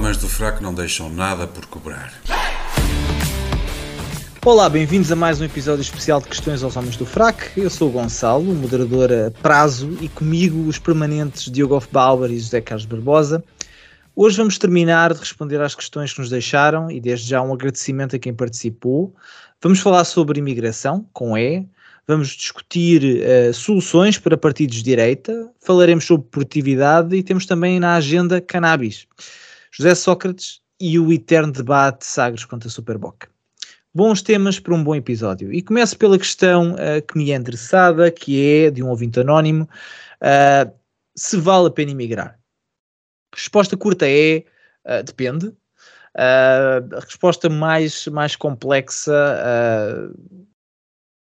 Homens do fraco não deixam nada por cobrar. Olá, bem-vindos a mais um episódio especial de Questões aos Homens do Frac. Eu sou o Gonçalo, moderador a prazo, e comigo os permanentes Diogo Bauer e José Carlos Barbosa. Hoje vamos terminar de responder às questões que nos deixaram e desde já um agradecimento a quem participou. Vamos falar sobre imigração, com E, vamos discutir uh, soluções para partidos de direita, falaremos sobre produtividade e temos também na agenda cannabis, José Sócrates e o eterno debate Sagres contra Superboc. Bons temas para um bom episódio. E começo pela questão uh, que me é interessada, que é de um ouvinte anónimo: uh, se vale a pena emigrar? Resposta curta é: depende. a resposta mais, mais complexa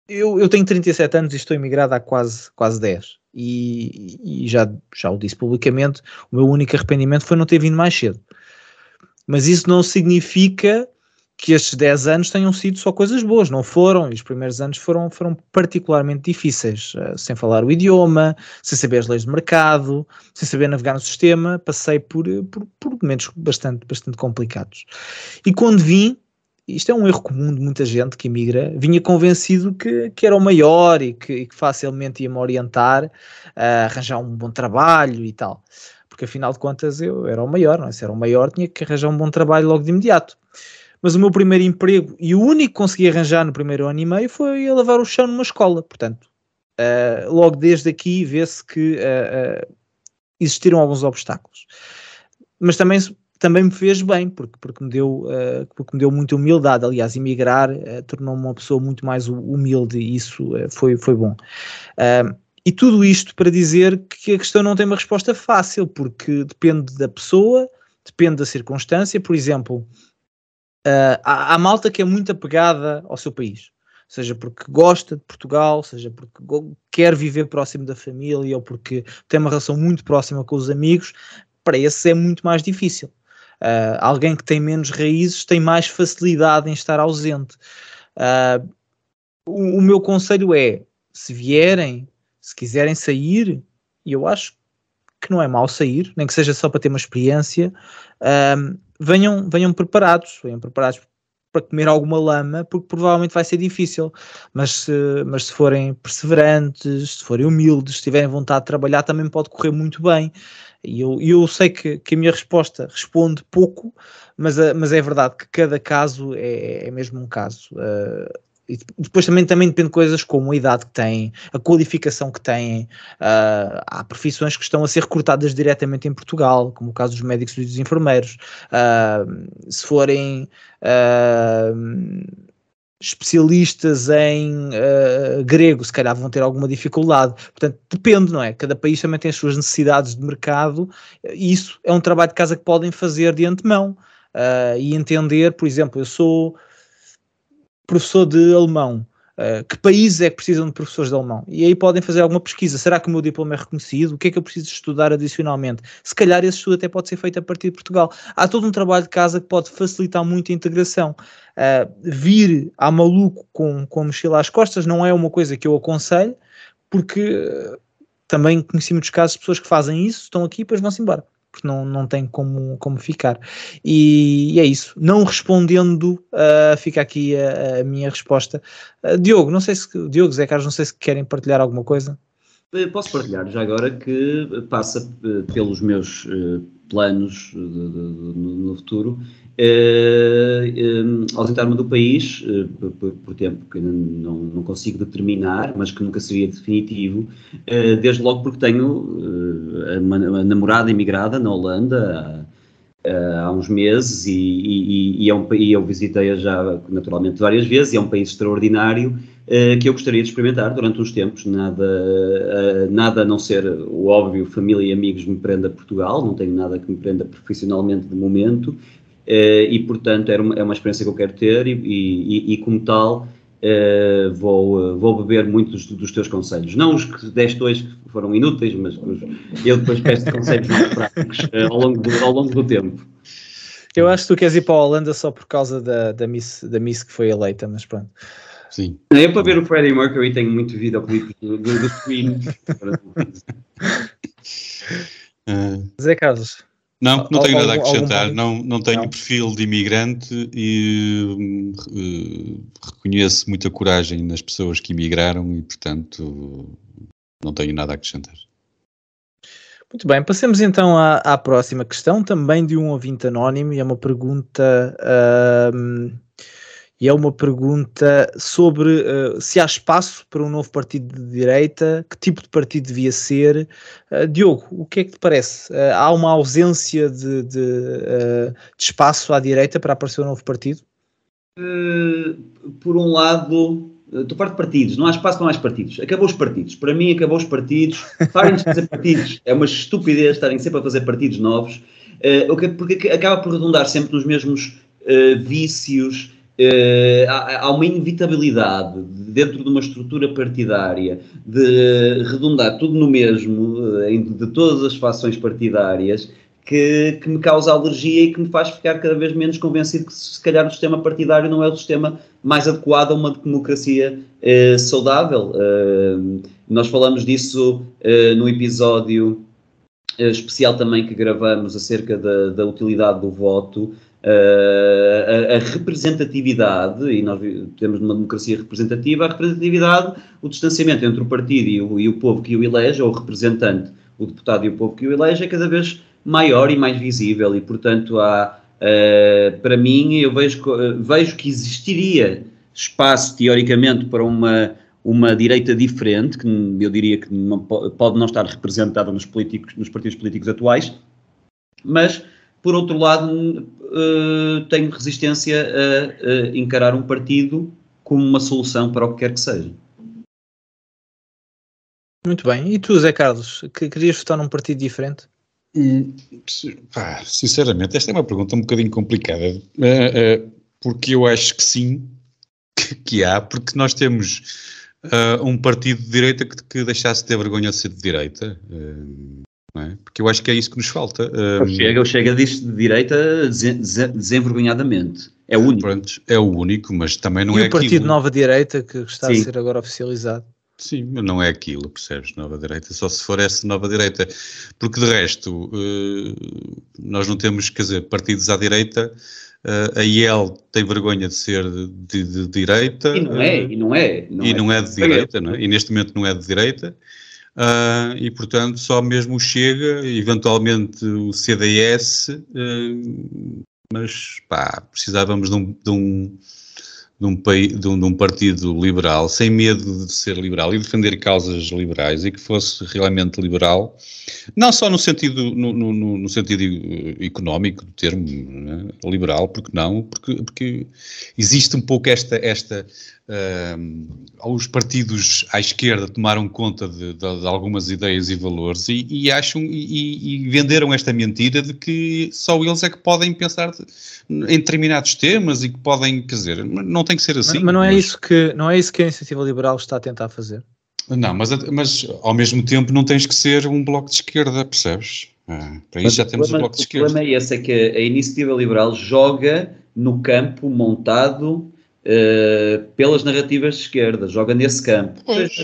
eu, eu tenho 37 anos e estou emigrado há quase, quase 10. E, e já, já o disse publicamente, o meu único arrependimento foi não ter vindo mais cedo. Mas isso não significa que estes 10 anos tenham sido só coisas boas, não foram, e os primeiros anos foram, foram particularmente difíceis, uh, sem falar o idioma, sem saber as leis do mercado, sem saber navegar no sistema, passei por, por, por momentos bastante, bastante complicados. E quando vim, isto é um erro comum de muita gente que emigra, vinha convencido que, que era o maior e que, e que facilmente ia-me orientar a arranjar um bom trabalho e tal. Porque afinal de contas eu era o maior, não é? Se era o maior tinha que arranjar um bom trabalho logo de imediato. Mas o meu primeiro emprego e o único que consegui arranjar no primeiro ano e meio foi a lavar o chão numa escola. Portanto, uh, logo desde aqui vê-se que uh, uh, existiram alguns obstáculos. Mas também também me fez bem, porque, porque, me, deu, uh, porque me deu muita humildade. Aliás, emigrar uh, tornou-me uma pessoa muito mais humilde e isso uh, foi, foi bom. E tudo isto para dizer que a questão não tem uma resposta fácil, porque depende da pessoa, depende da circunstância. Por exemplo, há, há malta que é muito apegada ao seu país seja porque gosta de Portugal, seja porque quer viver próximo da família ou porque tem uma relação muito próxima com os amigos, para esse é muito mais difícil. Uh, alguém que tem menos raízes tem mais facilidade em estar ausente. Uh, o, o, meu conselho é: se vierem, se quiserem sair, e eu acho que não é mal sair, nem que seja só para ter uma experiência, uh, venham, venham preparados, venham preparados para comer alguma lama, porque provavelmente vai ser difícil. Mas se, mas se forem perseverantes, se forem humildes, se tiverem vontade de trabalhar, também pode correr muito bem. E eu, eu sei que, que a minha resposta responde pouco, mas, mas é verdade que cada caso é, é mesmo um caso. Uh, depois também, também depende de coisas como a idade que têm, a qualificação que têm. Uh, há profissões que estão a ser recrutadas diretamente em Portugal, como o caso dos médicos e dos enfermeiros. Uh, se forem uh, especialistas em grego, se calhar vão ter alguma dificuldade. Portanto, depende, não é? Cada país também tem as suas necessidades de mercado e isso é um trabalho de casa que podem fazer de antemão uh, e entender, por exemplo, eu sou professor de alemão. Uh, que países é que precisam de professores de alemão? E aí podem fazer alguma pesquisa. Será que o meu diploma é reconhecido? O que é que eu preciso estudar adicionalmente? Se calhar esse estudo até pode ser feito a partir de Portugal. Há todo um trabalho de casa que pode facilitar muito a integração. Uh, vir a maluco com, com a mochila às costas não é uma coisa que eu aconselho, porque uh, também conheci muitos casos de pessoas que fazem isso, estão aqui e depois vão-se embora porque não, não tem como, como ficar. E, e é isso. Não respondendo, uh, fica aqui a, a minha resposta. Uh, Diogo, não sei se Diogo, Zé Carlos, não sei se querem partilhar alguma coisa. Eh, posso partilhar já agora que passa eh, pelos meus eh, planos de, de, de, no futuro uh, ausentar-me do país por, por, tempo que não, não consigo determinar, mas que nunca seria definitivo, desde logo porque tenho a, a, namorada imigrada na Holanda há, há uns meses e, e, e, é um, e eu visitei-a já naturalmente várias vezes e é um país extraordinário Uh, que eu gostaria de experimentar durante uns tempos. Nada, uh, nada a não ser o óbvio, família e amigos me prenda a Portugal, não tenho nada que me prenda profissionalmente de momento, e portanto era uma, é uma experiência que eu quero ter, e, e, e como tal. Vou, vou beber muitos dos, dos, teus conselhos. Não os que deste hoje que foram inúteis, mas os, eu depois peço conselhos mais práticos ao, longo do, ao longo do tempo. Eu acho que tu queres ir para a Holanda só por causa da, da, miss, da Miss que foi eleita, mas pronto. Sim. Eu para ver o Freddie Mercury tenho muito videoclipe do, do, do Queen. Zé Carlos. Não, não tenho nada a acrescentar. Não, não tenho não. perfil de imigrante e uh, reconheço muita coragem nas pessoas que imigraram e, portanto, não tenho nada a acrescentar. Muito bem, passemos então à, à próxima questão, também de um ouvinte anónimo, e é uma pergunta. Uh, e é uma pergunta sobre uh, se há espaço para um novo partido de direita, que tipo de partido devia ser. Uh, Diogo, o que é que te parece? Uh, há uma ausência de, de, de, espaço à direita para aparecer um novo partido? por um lado, estou parte de partidos, não há espaço para mais partidos. Acabou os partidos. Para mim, acabou os partidos. Parem de fazer partidos. É uma estupidez estarem sempre a fazer partidos novos, porque acaba por redundar sempre nos mesmos vícios Uh, há, uma inevitabilidade dentro de uma estrutura partidária de redundar tudo no mesmo, uh, de todas as fações partidárias, que, que, me causa alergia e que me faz ficar cada vez menos convencido que se calhar o sistema partidário não é o sistema mais adequado a uma democracia uh, saudável. nós falamos disso no episódio especial também que gravamos acerca da, da utilidade do voto. Uh, a, a, representatividade, e nós temos numa democracia representativa, a representatividade, o distanciamento entre o partido e o, e o povo que o elege, ou o representante, o deputado e o povo que o elege, é cada vez maior e mais visível, e portanto há, uh, para mim, eu vejo, vejo que existiria espaço, teoricamente, para uma, uma direita diferente, que eu diria que não, pode não estar representada nos, políticos, nos partidos políticos atuais, mas por outro lado, uh, tenho resistência a, a, encarar um partido como uma solução para o que quer que seja. Muito bem. E tu, Zé Carlos, que querias votar num partido diferente? Hum, pá, sinceramente, esta é uma pergunta um bocadinho complicada, uh, uh, porque eu acho que sim, que, que há, porque nós temos uh, um partido de direita que, que, deixasse de ter vergonha de ser de direita é? Porque eu acho que é isso que nos falta. Um, chega, o Chega diz de direita desenvergonhadamente. É o único. Pronto, é o único, mas também não e é o Partido aquilo. Nova Direita que está Sim. a ser agora oficializado. Sim, mas não é aquilo, percebes? Nova Direita, só se for essa Nova Direita. Porque de resto, uh, nós não temos, quer dizer, partidos à direita. Uh, a IEL tem vergonha de ser de, de, de direita. E não é, uh, e não é. Não e é. não é de direita, não é? E neste momento não é de direita. Uh, e, portanto, só mesmo Chega, eventualmente o CDS, uh, mas pá, precisávamos de um, de um de um, de, um, de um, partido liberal, sem medo de ser liberal e defender causas liberais e que fosse realmente liberal, não só no sentido, no, no, no sentido económico do termo né? liberal, porque não, porque, porque existe um pouco esta, esta uh, os partidos à esquerda tomaram conta de, de, de algumas ideias e valores e, e acham e, e, venderam esta mentira de que só eles é que podem pensar em determinados temas e que podem, quer dizer, não tem que ser assim. Mas, mas não é mas... isso que não é isso que a iniciativa liberal está a tentar fazer. Não, mas, mas ao mesmo tempo não tens que ser um bloco de esquerda, percebes? Ah, para isso já temos o bloco de esquerda. O problema é esse, é que a iniciativa liberal joga no campo montado Uh, pelas narrativas de esquerda, joga nesse campo. Pois,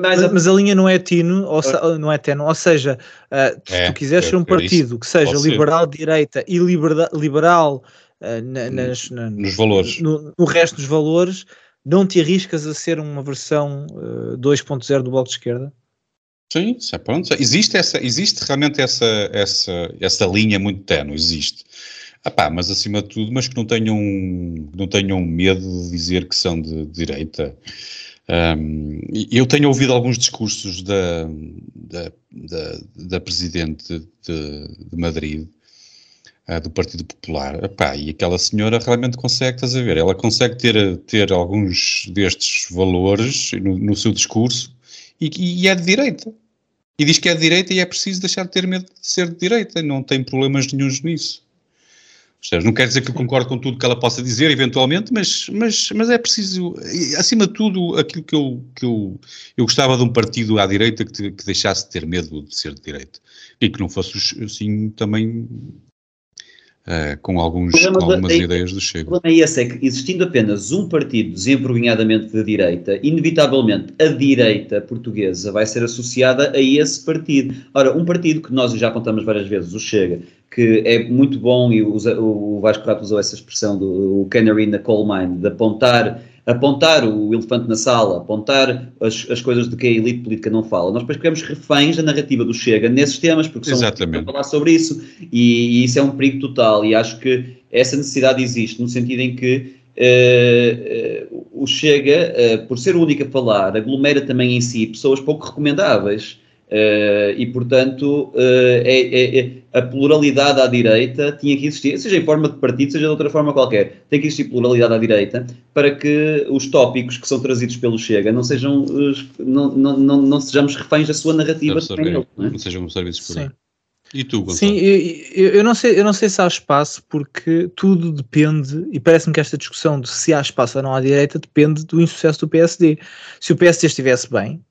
mas, a... mas, a linha não é tino, ou se, não é teno, ou seja, uh, se é, tu quiseres é, ser um partido que seja liberal de direita e liberal, liberal uh, na, nas, na, nos valores, no, no, resto dos valores, não te arriscas a ser uma versão uh, 2.0 do bloco de esquerda? Sim, é pronto. Existe, essa, existe realmente essa, essa, essa linha muito tenue, existe. Ah mas acima de tudo, mas que não tenham, não tenham medo de dizer que são de, de direita. Um, eu tenho ouvido alguns discursos da, da, da, da Presidente de, de Madrid, uh, do Partido Popular, Epá, e aquela senhora realmente consegue, estás a ver, ela consegue ter, ter alguns destes valores no, no seu discurso e, e é de direita. E diz que é de direita e é preciso deixar de ter medo de ser de direita, não tem problemas nenhums nisso. Não quer dizer que eu concordo com tudo que ela possa dizer, eventualmente, mas, mas, mas é preciso, acima de tudo, aquilo que eu, que eu, eu gostava de um partido à direita que, que deixasse de ter medo de ser de direita e que não fosse assim também uh, com, alguns, com algumas da, ideias do Chega. O problema é esse, é que existindo apenas um partido desenvergonhadamente de direita, inevitavelmente a direita portuguesa vai ser associada a esse partido. Ora, um partido que nós já apontamos várias vezes, o Chega, que é muito bom, e usa, o Vasco Prato usou essa expressão do canary na coal mine, de apontar apontar o elefante na sala, apontar as, as coisas de que a elite política não fala. Nós depois ficamos reféns da narrativa do Chega nesses temas, porque são Exatamente. falar sobre isso, e, e, isso é um perigo total, e acho que essa necessidade existe, no sentido em que uh, uh, o Chega, uh, por ser o único a falar, aglomera também em si pessoas pouco recomendáveis, e portanto é, é, é a pluralidade à direita tinha que existir, seja em forma de partido, seja de outra forma qualquer, tem que existir pluralidade à direita para que os tópicos que são trazidos pelo Chega não sejam, não, não, não, não sejamos reféns da sua narrativa. Ele, não, é? não sejam absorvidos por ele. E tu, Gonçalo? Sim, eu, eu, não sei, eu não sei se há espaço, porque tudo depende, e parece-me que esta discussão de se há espaço ou não à direita depende do insucesso do PSD. Se o PSD estivesse bem,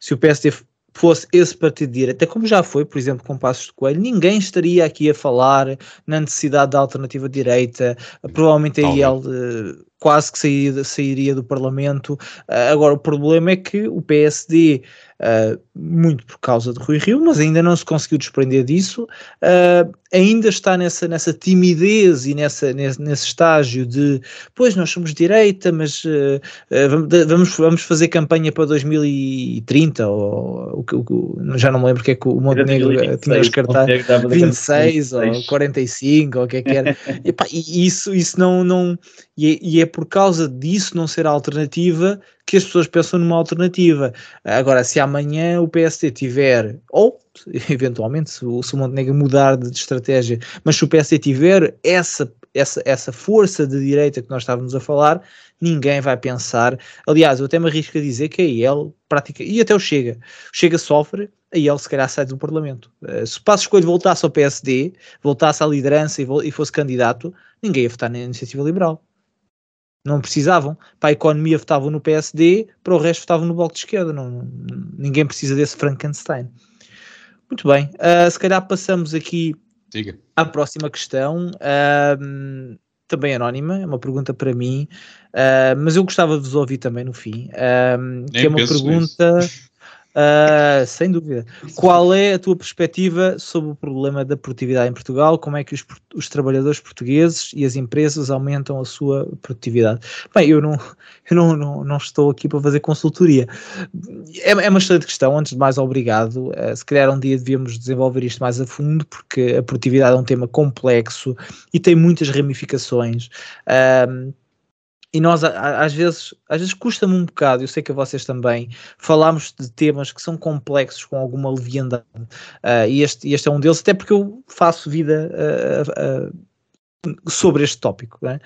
se o PSD fosse esse partido de direita, como já foi, por exemplo, com Passos de Coelho, ninguém estaria aqui a falar na necessidade da alternativa direita, provavelmente aí ele uh, quase que sairia, sairia do Parlamento. Uh, agora, o problema é que o PSD uh, muito por causa de Rui Rio, mas ainda não se conseguiu desprender disso, uh, ainda está nessa, nessa timidez e nessa, nesse, nesse estágio de, pois nós somos direita, mas uh, vamos, vamos fazer campanha para 2030, ou, ou, já não me lembro o que é que o Montenegro tinha os cartazes, 26 ou 45, ou o que é que era, e, pá, e isso, isso não, não e é, e é por causa disso não ser alternativa que as pessoas pensam numa alternativa. Agora, se amanhã o PSD tiver, ou eventualmente se o, se o Montenegro mudar de, de, estratégia, mas se o PSD tiver essa, essa, essa força de direita que nós estávamos a falar, ninguém vai pensar. Aliás, eu até me arrisco a dizer que a IEL pratica, e até o Chega, o Chega sofre, a IEL se calhar sai do Parlamento. Eh, se o Passo Escolho voltasse ao PSD, voltasse à liderança e, e fosse candidato, ninguém ia votar na iniciativa liberal. Não precisavam. Para a economia votavam no PSD, para o resto votavam no Bloco de Esquerda. Não, ninguém precisa desse Frankenstein. Muito bem. Uh, se calhar passamos aqui Diga. à próxima questão. Uh, também anónima, é uma pergunta para mim, uh, mas eu gostava de vos ouvir também no fim. que é uma pergunta. Uh, sem dúvida. Qual é a tua perspectiva sobre o problema da produtividade em Portugal? Como é que os, os, trabalhadores portugueses e as empresas aumentam a sua produtividade? Bem, eu não, eu não, não, não estou aqui para fazer consultoria. É, é uma excelente questão. Antes de mais, obrigado. Uh, se calhar um dia devíamos desenvolver isto mais a fundo, porque a produtividade é um tema complexo e tem muitas ramificações. Uh, e nós às vezes, às vezes custa-me um bocado, eu sei que a vocês também, falarmos de temas que são complexos com alguma leviandade, uh, e este, este é um deles, até porque eu faço vida uh, uh, sobre este tópico. É?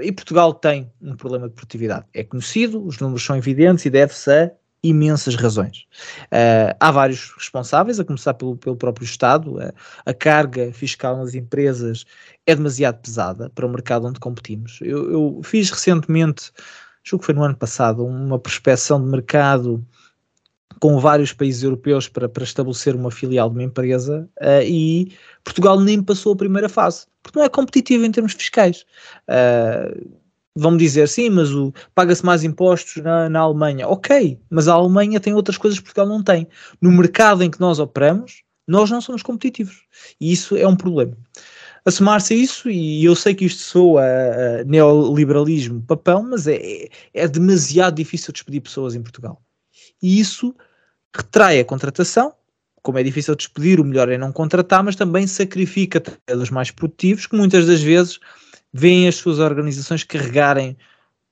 e Portugal tem um problema de produtividade, é conhecido, os números são evidentes e deve-se a imensas razões. Uh, há vários responsáveis, a começar pelo, pelo próprio Estado. Uh, a carga fiscal nas empresas é demasiado pesada para o mercado onde competimos. Eu, eu fiz recentemente, julgo que foi no ano passado, uma prospecção de mercado com vários países europeus para, para estabelecer uma filial de uma empresa uh, e Portugal nem passou a primeira fase, porque não é competitivo em termos fiscais. Uh, vão-me dizer, sim, mas paga-se mais impostos na, na Alemanha. Ok, mas a Alemanha tem outras coisas que Portugal não tem. No mercado em que nós operamos, nós não somos competitivos. E isso é um problema. Assumar-se a isso, e eu sei que isto soa a, a neoliberalismo papel, mas é, é demasiado difícil despedir pessoas em Portugal. E isso retrai a contratação, como é difícil despedir, o melhor é não contratar, mas também sacrifica os mais produtivos, que muitas das vezes veem as suas organizações carregarem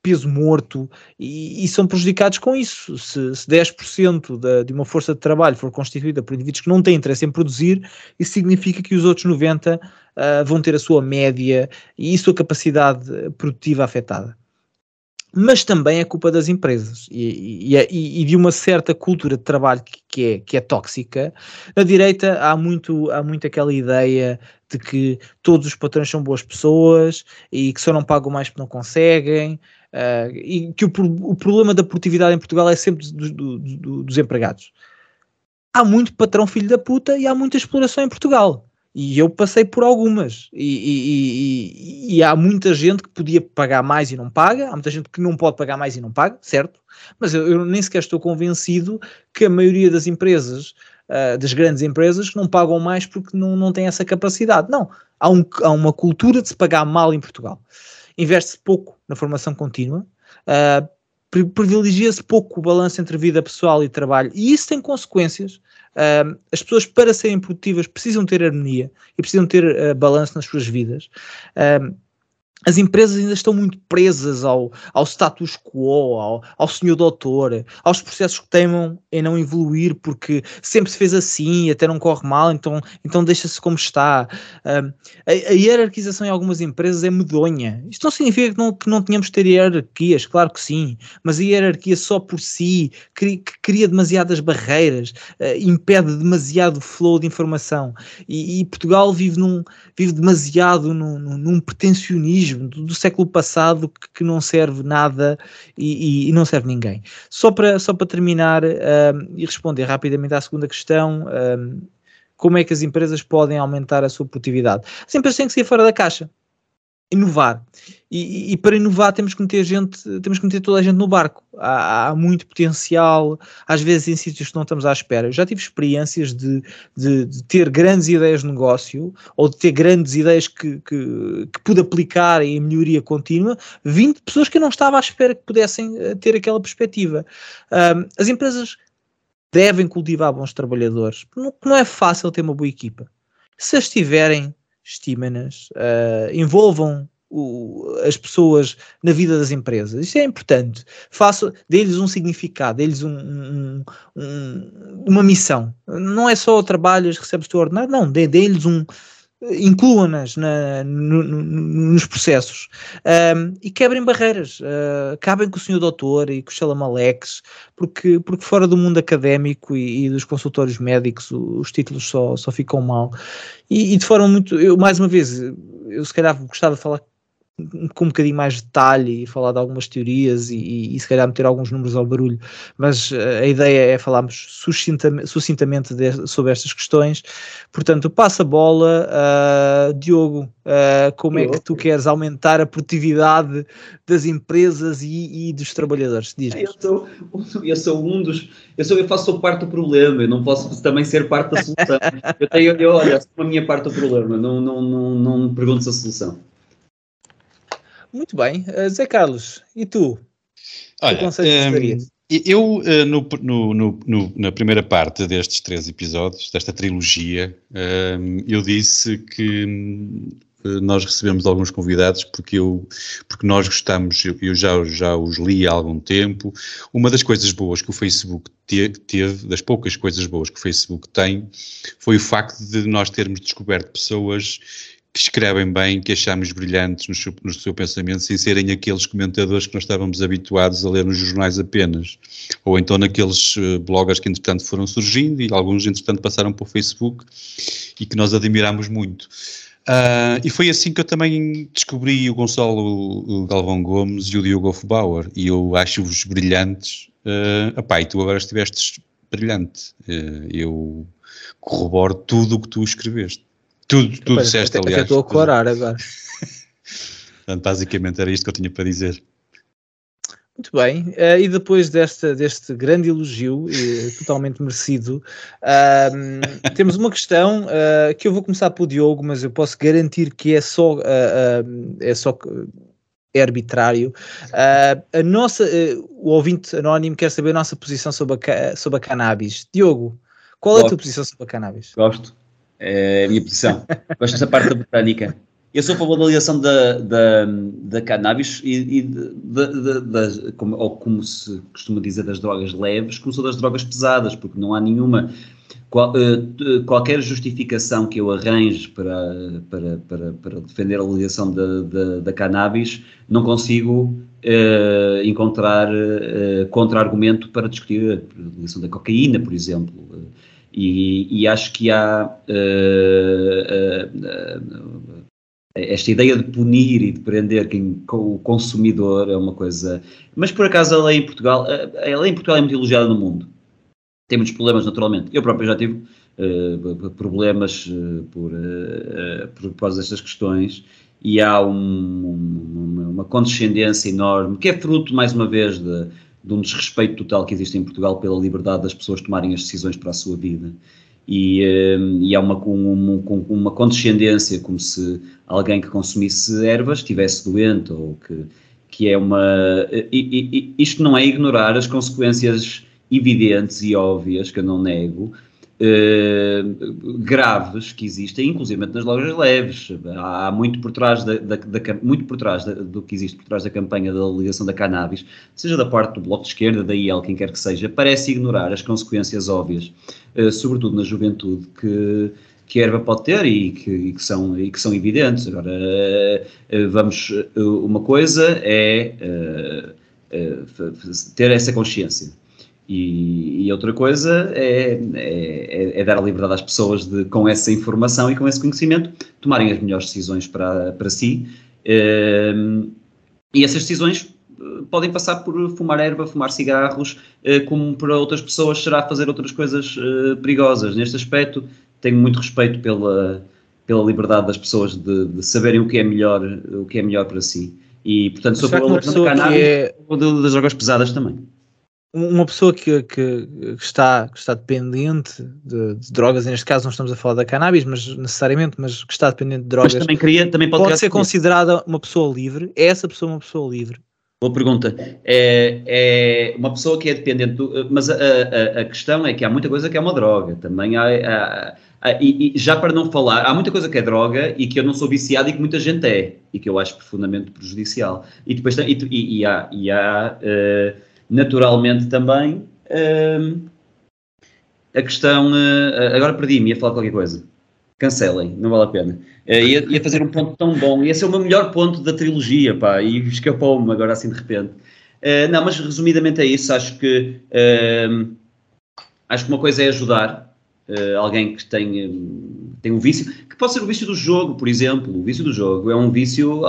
peso morto e, e, são prejudicados com isso. Se, se 10% da, de uma força de trabalho for constituída por indivíduos que não têm interesse em produzir, isso significa que os outros 90% uh, ah, vão ter a sua média e a sua capacidade produtiva afetada mas também é culpa das empresas e, e, e, de uma certa cultura de trabalho que, que, é, que é tóxica. Na direita há muito, há muito aquela ideia de que todos os patrões são boas pessoas e que só não pagam mais porque não conseguem. Uh, e que o, o, problema da produtividade em Portugal é sempre do, do, do, dos empregados. Há muito patrão filho da puta e há muita exploração em Portugal. E eu passei por algumas. E, e, e, e, há muita gente que podia pagar mais e não paga, há muita gente que não pode pagar mais e não paga, certo? Mas eu, eu nem sequer estou convencido que a maioria das empresas, uh, das grandes empresas, que não pagam mais porque não, não têm essa capacidade. Não. Há, um, há uma cultura de se pagar mal em Portugal. Investe-se pouco na formação contínua. Uh, privilegia-se pouco o balanço entre vida pessoal e trabalho, e isso tem consequências. Uh, as pessoas, para serem produtivas, precisam ter harmonia e precisam ter uh, balanço nas suas vidas. Uh, as empresas ainda estão muito presas ao, ao status quo, ao, ao senhor doutor, aos processos que temam em não evoluir porque sempre se fez assim e até não corre mal, então, então deixa-se como está. Uh, a, a, hierarquização em algumas empresas é medonha. Isto não significa que não, que não tenhamos de ter hierarquias, claro que sim, mas a hierarquia só por si cria, cria demasiadas barreiras, uh, impede demasiado flow de informação e, e Portugal vive, num, vive demasiado num, num, num pretensionismo do, do século passado que, que, não serve nada e, e, e, não serve ninguém. Só para, só para terminar e responder rapidamente à segunda questão, como é que as empresas podem aumentar a sua produtividade? As empresas têm que sair fora da caixa inovar. E, e, para inovar temos que meter gente, temos que meter toda a gente no barco. Há, há, muito potencial, às vezes em sítios que não estamos à espera. Eu já tive experiências de, de, de, ter grandes ideias de negócio ou de ter grandes ideias que, que, que pude aplicar em melhoria contínua, vindo de pessoas que eu não estava à espera que pudessem eh, ter aquela perspectiva. Um, as empresas devem cultivar bons trabalhadores. Não, não é fácil ter uma boa equipa. Se as tiverem, estimem-nas, uh, envolvam o, as pessoas na vida das empresas. Isso é importante. Faça, dê-lhes um significado, dê-lhes um, um, um, uma missão. Não é só trabalhas, recebes o ordenado, não, dê-lhes um, incluam-nas no, no, nos processos um, e quebrem barreiras, uh, acabem com o senhor doutor e com os salamaleques, porque, porque fora do mundo académico e, e dos consultórios médicos os títulos só, só ficam mal. E, e de forma muito, eu mais uma vez, eu se calhar gostava de falar com um bocadinho mais de detalhe e falar de algumas teorias e, e, e, se calhar meter alguns números ao barulho, mas eh, a ideia é falarmos sucintamente, sucintamente de, sobre estas questões. Portanto, passa a bola, uh, Diogo, uh, como é que tu queres aumentar a produtividade das empresas e, e dos trabalhadores? Diz eu sou, eu sou um dos, eu, sou, eu faço parte do problema, eu não posso também ser parte da solução. eu tenho, eu, olha, sou a minha parte do problema, não, não, não, não pergunto a solução. Muito bem. Uh, Zé Carlos, e tu? Olha, um, eu, uh, no, no, no, na primeira parte destes três episódios, desta trilogia, uh, eu disse que nós recebemos alguns convidados porque, eu, porque nós gostamos, eu, eu já, já os li há algum tempo. Uma das coisas boas que o Facebook te, teve, das poucas coisas boas que o Facebook tem, foi o facto de nós termos descoberto pessoas que escrevem bem, que achamos brilhantes no seu, no seu, pensamento, sem serem aqueles comentadores que nós estávamos habituados a ler nos jornais apenas. Ou então naqueles uh, bloggers que, entretanto, foram surgindo e alguns, entretanto, passaram para o Facebook e que nós admiramos muito. Uh, e foi assim que eu também descobri o Gonçalo Galvão Gomes e o Diogo Hofbauer, e eu acho-vos brilhantes. Uh, epá, e tu agora estiveste brilhante. Uh, eu corroboro tudo o que tu escreveste. Tudo, tudo Epá, disseste, até, aliás. estou a corar agora. Portanto, basicamente era isto que eu tinha para dizer. Muito bem, uh, e depois desta, deste grande elogio, uh, totalmente merecido, uh, temos uma questão eh, que eu vou começar pelo Diogo, mas eu posso garantir que é só, é só é arbitrário. a nossa, o ouvinte anónimo quer saber a nossa posição sobre a, sobre a cannabis. Diogo, qual Gosto. é a tua posição sobre a cannabis? Gosto é a minha posição. Gosto dessa parte da botânica. Eu sou a favor da ligação da, da, da cannabis e, e da, da, da, como, ou como se costuma dizer, das drogas leves, como sou das drogas pesadas, porque não há nenhuma. Qual, uh, qualquer justificação que eu arrange para, para, para, para defender a ligação da, da, da cannabis, não consigo uh, encontrar contra-argumento para discutir a ligação da cocaína, por exemplo. E, e acho que há uh, uh, esta ideia de punir e de prender quem, o consumidor é uma coisa. Mas por acaso a lei em Portugal, a lei em Portugal é muito elogiada no mundo. Tem muitos problemas, naturalmente. Eu próprio já tive uh, problemas uh, por, por causa destas questões e há um, uma, uma condescendência enorme, que é fruto, mais uma vez, de, de um desrespeito total que existe em Portugal pela liberdade das pessoas tomarem as decisões para a sua vida. E, e há uma, uma, uma condescendência, como se alguém que consumisse ervas estivesse doente ou que que é uma. E, e, isto não é ignorar as consequências evidentes e óbvias, que eu não nego, eh, graves que existem, inclusive nas lojas leves. Há, muito por trás, da, da, da, muito por trás do que existe por trás da campanha da ligação da cannabis, seja da parte do Bloco de Esquerda, da IEL, quem quer que seja, parece ignorar as consequências óbvias, eh, sobretudo na juventude, que que a erva pode ter e que, e que, são, e que são evidentes. Agora, eh, vamos, uma coisa é ter essa consciência. E, e outra coisa é, é, é, dar a liberdade às pessoas de, com essa informação e com esse conhecimento, tomarem as melhores decisões para, para si. E essas decisões podem passar por fumar erva, fumar cigarros, como para outras pessoas será fazer outras coisas perigosas. Neste aspecto, tenho muito respeito pela, pela liberdade das pessoas de, de, saberem o que é melhor, o que é melhor para si. E, portanto, sou pela liberdade cannabis é... ou das drogas pesadas também. Uma pessoa que, que, que, está, que está dependente de, de, drogas, neste caso não estamos a falar da cannabis, mas necessariamente, mas que está dependente de drogas, também queria, também pode, pode ser considerada uma pessoa livre? É essa pessoa uma pessoa livre? Boa pergunta. É, é, uma pessoa que é dependente, do, mas a, a, a, questão é que há muita coisa que é uma droga. Também há, há, há e, e, já para não falar, há muita coisa que é droga e que eu não sou viciado e que muita gente é e que eu acho profundamente prejudicial. E depois e, e, e há, e há uh, naturalmente também uh, a questão. Uh, agora perdi-me, ia falar qualquer coisa cancelem, não vale a pena. Uh, ia, ia, fazer um ponto tão bom, ia ser o meu melhor ponto da trilogia, pá, e escapou-me agora assim de repente. Uh, não, mas resumidamente é isso, acho que uh, acho que uma coisa é ajudar alguém que tem, tem um vício, que pode ser o vício do jogo, por exemplo. O vício do jogo é um vício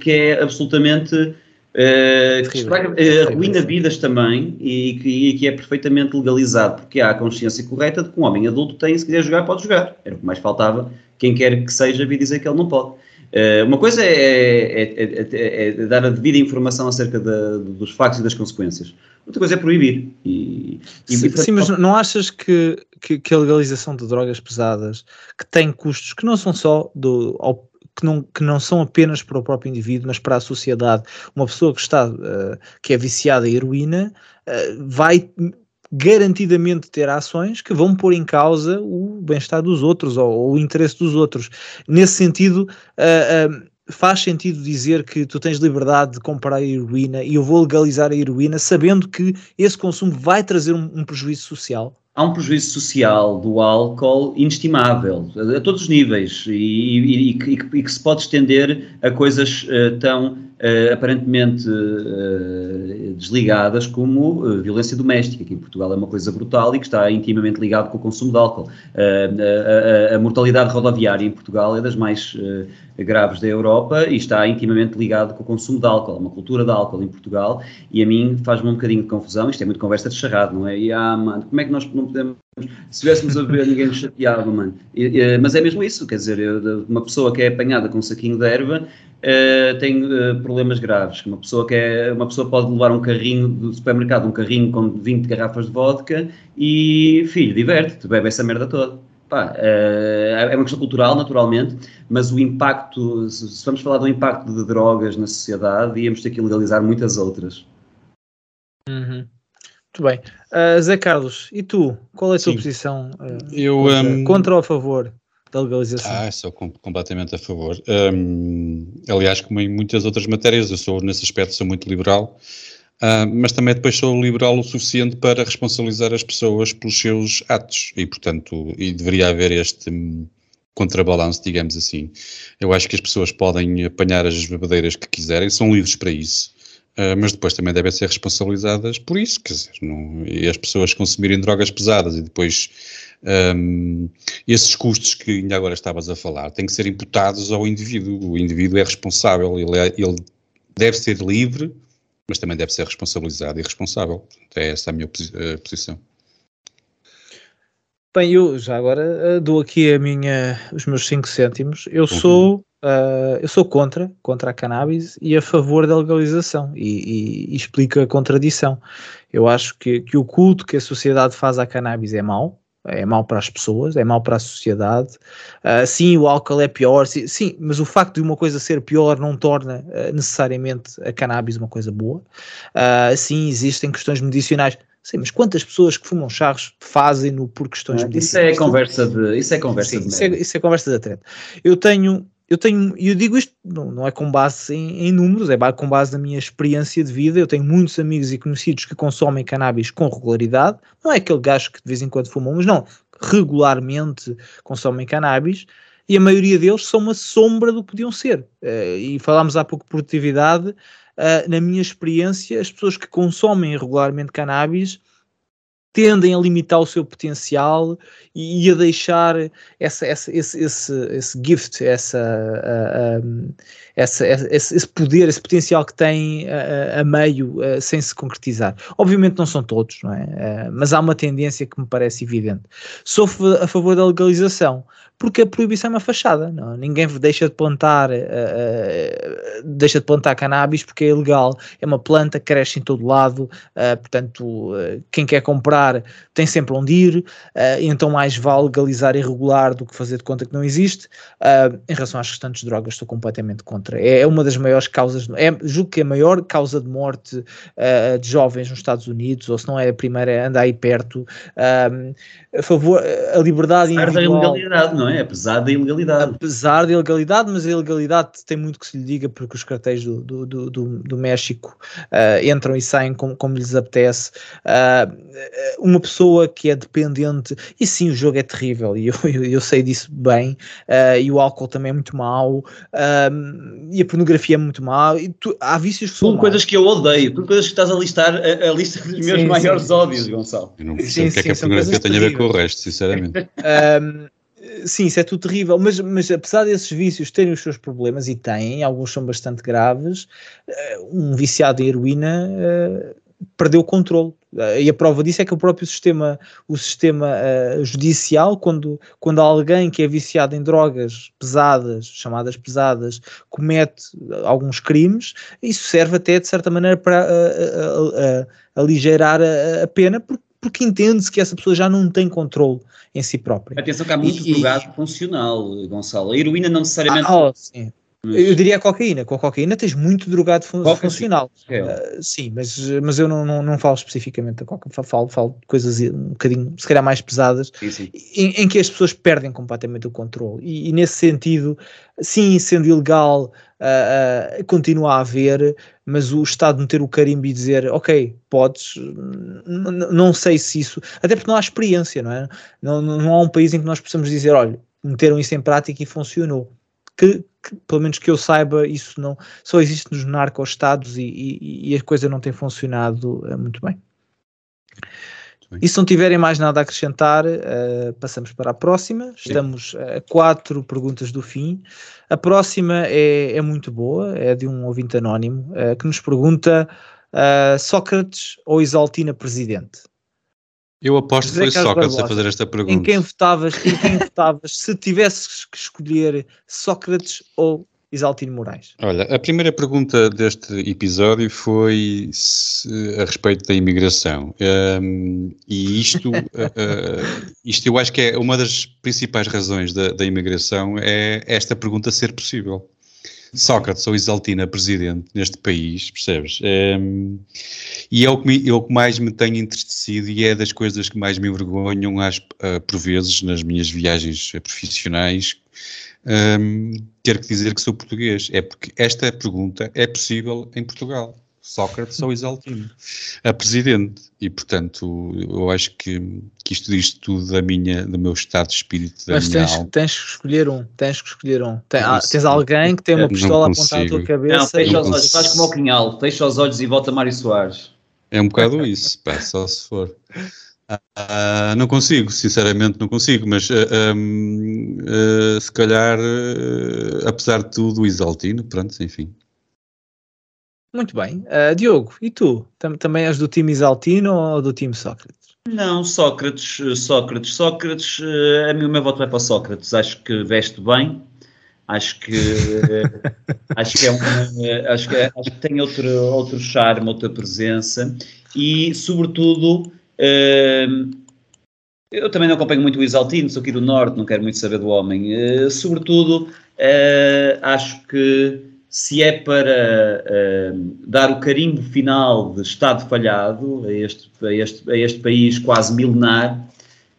que é absolutamente Uh, que estraga, uh, vidas também e que, e que, é perfeitamente legalizado, porque há a consciência correta de que um homem adulto tem, se quiser jogar, pode jogar. Era o que mais faltava. Quem quer que seja, vir dizer que ele não pode. Uh, uma coisa é, é, é, é, dar a devida informação acerca da, dos factos e das consequências. Outra coisa é proibir. E, e sim, sim, mas não achas que, que, que, a legalização de drogas pesadas, que tem custos que não são só do, ao que não, que não são apenas para o próprio indivíduo, mas para a sociedade. Uma pessoa que está, uh, que é viciada em heroína, uh, vai garantidamente ter ações que vão pôr em causa o bem-estar dos outros ou, ou, o interesse dos outros. Nesse sentido, uh, faz sentido dizer que tu tens liberdade de comprar a heroína e eu vou legalizar a heroína sabendo que esse consumo vai trazer um, um prejuízo social? Há um prejuízo social do álcool inestimável, a, todos os níveis, e, e, e, que, e, que, se pode estender a coisas uh, tão uh, aparentemente uh, desligadas como violência doméstica, que em Portugal é uma coisa brutal e que está intimamente ligado com o consumo de álcool. A, a, a, mortalidade rodoviária em Portugal é das mais graves da Europa e está intimamente ligado com o consumo de álcool, uma cultura de álcool em Portugal, e a mim faz-me um bocadinho de confusão, isto é muito conversa de charrado, não é? E ah, mano, como é que nós não podemos, se estivéssemos a ver, ninguém nos chateava, mano. E, e, mas é mesmo isso, quer dizer, eu, uma pessoa que é apanhada com um saquinho de erva uh, tem uh, problemas graves. Uma pessoa, que é, uma pessoa pode levar um carrinho do supermercado, um carrinho com 20 garrafas de vodka e, filho, diverte-te, bebe essa merda toda. Pá, eh, é uma questão cultural, naturalmente, mas o impacto, se vamos falar do impacto de drogas na sociedade, íamos ter que legalizar muitas outras. Uhum. Muito bem. Uh, Zé Carlos, e tu? Qual é a tua Sim. posição? Uh, Eu, contra, um... contra ou a favor da legalização? Ah, sou com, completamente a favor. Um, aliás, como em muitas outras matérias, eu sou, nesse aspecto, sou muito liberal. Uh, mas também depois sou liberal o suficiente para responsabilizar as pessoas pelos seus atos e, portanto, e deveria haver este hum, contrabalanço, digamos assim. Eu acho que as pessoas podem apanhar as bebedeiras que quiserem, são livres para isso, uh, mas depois também devem ser responsabilizadas por isso, quer dizer, não, e as pessoas consumirem drogas pesadas e depois um, esses custos que ainda agora estavas a falar têm que ser imputados ao indivíduo. O indivíduo é responsável, ele, é, ele deve ser livre mas também deve ser responsabilizado e responsável. É essa a minha eh, posição. Bem, eu já agora uh, dou aqui a minha, os meus 5 cêntimos. Eu uhum. sou uh, eu sou contra, contra a cannabis e a favor da legalização e, e, e explico a contradição. Eu acho que, que o culto que a sociedade faz à cannabis é mau, é mau para as pessoas, é mau para a sociedade. Uh, sim, o álcool é pior, sim, sim, mas o facto de uma coisa ser pior não torna uh, necessariamente a cannabis uma coisa boa. Uh, sim, existem questões medicinais. Sim, mas quantas pessoas que fumam charros fazem-no por questões medicinais? Isso é conversa de. Isso é conversa sim, de. Isso é, isso é conversa da treta. Eu tenho eu tenho, eu digo isto não, não é com base em, em, números, é com base na minha experiência de vida. Eu tenho muitos amigos e conhecidos que consomem cannabis com regularidade. Não é aquele gajo que de vez em quando fumam, mas não, regularmente consomem cannabis e a maioria deles são uma sombra do que podiam ser. Uh, e falámos há pouco de produtividade. Uh, na minha experiência, as pessoas que consomem regularmente cannabis tendem a limitar o seu potencial e, e a deixar essa, essa, esse, esse, esse gift, essa, uh, um, essa, esse, esse, poder, esse potencial que têm a, a meio uh, sem se concretizar. Obviamente não são todos, não é? Mas há uma tendência que me parece evidente. Sou a favor da legalização, porque a proibição é uma fachada. Não? Ninguém deixa de plantar, deixa de plantar cannabis porque é ilegal. É uma planta cresce em todo lado, portanto, quem quer comprar tem sempre onde ir, então mais vale legalizar e regular do que fazer de conta que não existe. em relação às restantes drogas, estou completamente contra. É, é uma das maiores causas, é, julgo que é a maior causa de morte de jovens nos Estados Unidos, ou se não é a primeira, anda aí perto. a favor, a liberdade individual. da ilegalidade, não é? Apesar da ilegalidade. Apesar da ilegalidade, mas a ilegalidade tem muito que se lhe diga porque os cartéis do, do, do, do, México uh, entram e saem como, como lhes apetece. Uh, uma pessoa que é dependente, e sim, o jogo é terrível, e eu, eu, eu sei disso bem, uh, e o álcool também é muito mau, e a pornografia é muito mau, e tu, há vícios que são. Tudo coisas que eu odeio, tudo coisas que estás a listar a, a lista dos meus sim, maiores sim, ódios, Gonçalo. Eu não percebo o que é que a pornografia tem a ver com o resto, sinceramente. sim, isso é tudo terrível, mas, mas apesar desses vícios terem os seus problemas, e têm, alguns são bastante graves, eh, um viciado em heroína uh, perdeu o controle. Uh, e a prova disso é que o próprio sistema, o sistema uh, judicial, quando, quando alguém que é viciado em drogas pesadas, chamadas pesadas, comete alguns crimes, isso serve até de certa maneira para aligerar a, a pena, porque porque entende-se que essa pessoa já não tem controle em si própria. Atenção que há muito e, drogado e... funcional, Gonçalo. A heroína não necessariamente... Ah, oh, sim. Eu diria a cocaína. Com a cocaína tens muito drogado fun funcional. Sim, uh, sim mas, mas eu não, não, não falo especificamente da coca, falo, falo de coisas um bocadinho, se calhar mais pesadas, sim, sim. Em, em, que as pessoas perdem completamente o controle. E, e nesse sentido, sim, sendo ilegal, uh, uh, continua a haver, mas o Estado meter o carimbo e dizer, ok, podes, não sei se isso, até porque não há experiência, não é? Não, não há um país em que nós possamos dizer, olha, meteram isso em prática e funcionou que, que, pelo menos que eu saiba, isso não só existe nos narco-estados e, e, e, a coisa não tem funcionado uh, muito bem. E se não tiverem mais nada a acrescentar, uh, passamos para a próxima. Estamos a quatro perguntas do fim. A próxima é, é muito boa, é de um ouvinte anónimo uh, que nos pergunta: Sócrates ou Isaltina presidente? Eu aposto que foi Sócrates a fazer esta pergunta. Em quem votavas, em quem votavas se tivesses que escolher Sócrates ou Isaltino Moraes? Olha, a primeira pergunta deste episódio foi se, a respeito da imigração. Um, e isto, uh, uh, isto eu acho que é uma das principais razões da, da imigração é esta pergunta ser possível. Sócrates ou Isaltina presidente neste país, percebes? Um, e é o, que me, é o que mais me tem entristecido e é das coisas que mais me envergonham, às, uh, por vezes, nas minhas viagens profissionais, um, ter que dizer que sou português. É porque esta pergunta é possível em Portugal. Sócrates ou Isaltino, a presidente. E, portanto, eu acho que, que isto diz tudo da minha, do meu estado de espírito, da Mas minha tens, alma. tens que escolher um, tens que escolher um. Tem, ah, tens alguém que tem uma pistola apontada à tua cabeça. Não, fecha os olhos, faz como o Quinhal, fecha os olhos e volta Mário Soares. É um bocado isso, pá, só se for. Uh, não consigo, sinceramente não consigo, mas uh, um, uh, se calhar, apesar de tudo, o Isaltino, pronto, enfim. Muito bem. Uh, Diogo, e tu? Tam também és do time Isaltino ou do time Sócrates? Não, Sócrates, Sócrates, Sócrates, uh, a mim o meu voto vai para Sócrates. Acho que veste bem, acho que acho que é uma, acho que, é, acho que tem outro, outro charme, outra presença e, sobretudo, uh, eu também não acompanho muito o Isaltino, sou aqui do Norte, não quero muito saber do homem. Uh, sobretudo, acho que se é para uh, dar o carimbo final de Estado falhado a este, a este, a este país quase milenar,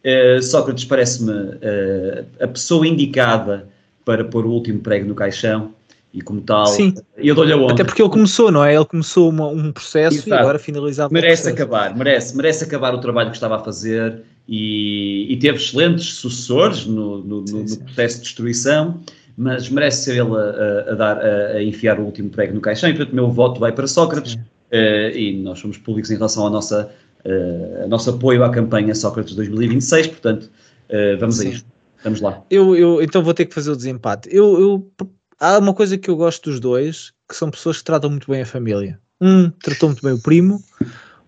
uh, Sócrates parece-me uh, a pessoa indicada para pôr o último prego no caixão e como tal, Sim. eu dou-lhe a. Até porque ele começou, não é? Ele começou uma, um processo Exato. e agora finalizado Merece acabar, merece, merece acabar o trabalho que estava a fazer e, e teve excelentes sucessores no, no, no, no processo de destruição mas merece ser ele a, a dar, a, a, enfiar o último prego no caixão, e portanto o meu voto vai para Sócrates, uh, e nós somos públicos em relação ao nossa, uh, nosso apoio à campanha Sócrates 2026, portanto uh, vamos Sim. a isto, vamos lá. Eu, eu, então vou ter que fazer o desempate. Eu, eu, há uma coisa que eu gosto dos dois, que são pessoas que tratam muito bem a família. Um tratou muito bem o primo,